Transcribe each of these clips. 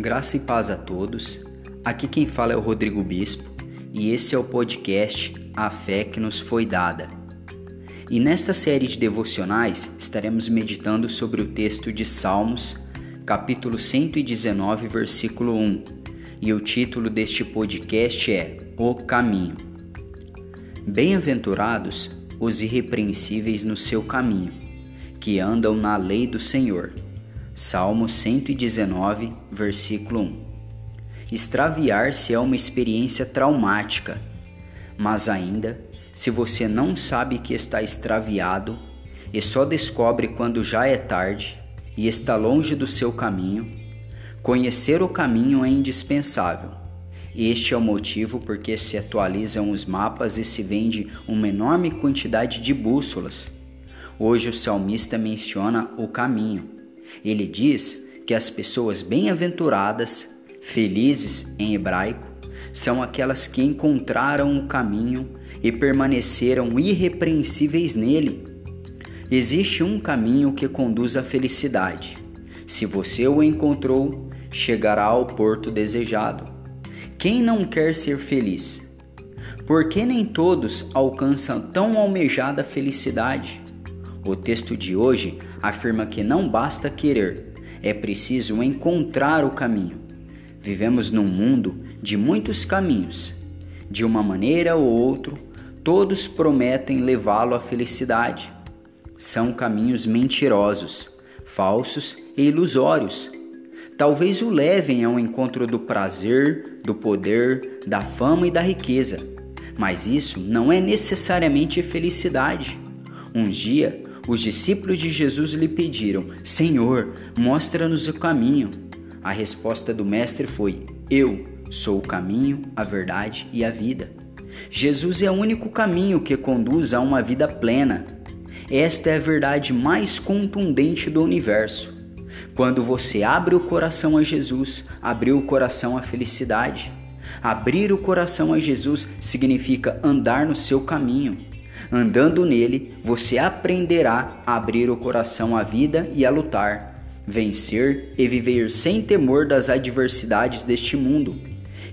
Graça e paz a todos. Aqui quem fala é o Rodrigo Bispo e esse é o podcast A Fé que nos foi dada. E nesta série de devocionais estaremos meditando sobre o texto de Salmos, capítulo 119, versículo 1. E o título deste podcast é O Caminho. Bem-aventurados os irrepreensíveis no seu caminho, que andam na lei do Senhor Salmo 119, versículo 1. Extraviar-se é uma experiência traumática, mas ainda, se você não sabe que está extraviado e só descobre quando já é tarde e está longe do seu caminho, conhecer o caminho é indispensável. Este é o motivo porque se atualizam os mapas e se vende uma enorme quantidade de bússolas. Hoje o salmista menciona o caminho ele diz que as pessoas bem-aventuradas, felizes em hebraico, são aquelas que encontraram o caminho e permaneceram irrepreensíveis nele. Existe um caminho que conduz à felicidade. Se você o encontrou, chegará ao porto desejado. Quem não quer ser feliz? Por que nem todos alcançam tão almejada felicidade? O texto de hoje afirma que não basta querer, é preciso encontrar o caminho. Vivemos num mundo de muitos caminhos. De uma maneira ou outra, todos prometem levá-lo à felicidade. São caminhos mentirosos, falsos e ilusórios. Talvez o levem ao encontro do prazer, do poder, da fama e da riqueza. Mas isso não é necessariamente felicidade. Um dia os discípulos de Jesus lhe pediram: Senhor, mostra-nos o caminho. A resposta do Mestre foi: Eu sou o caminho, a verdade e a vida. Jesus é o único caminho que conduz a uma vida plena. Esta é a verdade mais contundente do universo. Quando você abre o coração a Jesus, abriu o coração à felicidade. Abrir o coração a Jesus significa andar no seu caminho. Andando nele, você aprenderá a abrir o coração à vida e a lutar, vencer e viver sem temor das adversidades deste mundo.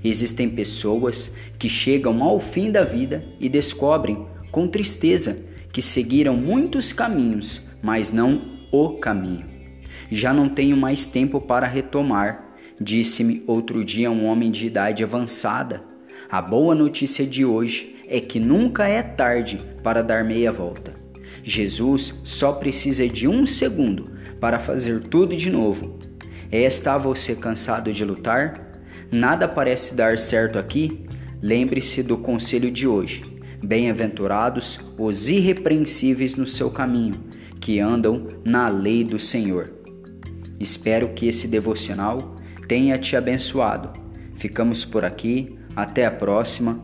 Existem pessoas que chegam ao fim da vida e descobrem, com tristeza, que seguiram muitos caminhos, mas não o caminho. Já não tenho mais tempo para retomar, disse-me outro dia um homem de idade avançada. A boa notícia de hoje é que nunca é tarde para dar meia volta. Jesus só precisa de um segundo para fazer tudo de novo. Está você cansado de lutar? Nada parece dar certo aqui? Lembre-se do conselho de hoje. Bem-aventurados os irrepreensíveis no seu caminho, que andam na lei do Senhor. Espero que esse devocional tenha te abençoado. Ficamos por aqui, até a próxima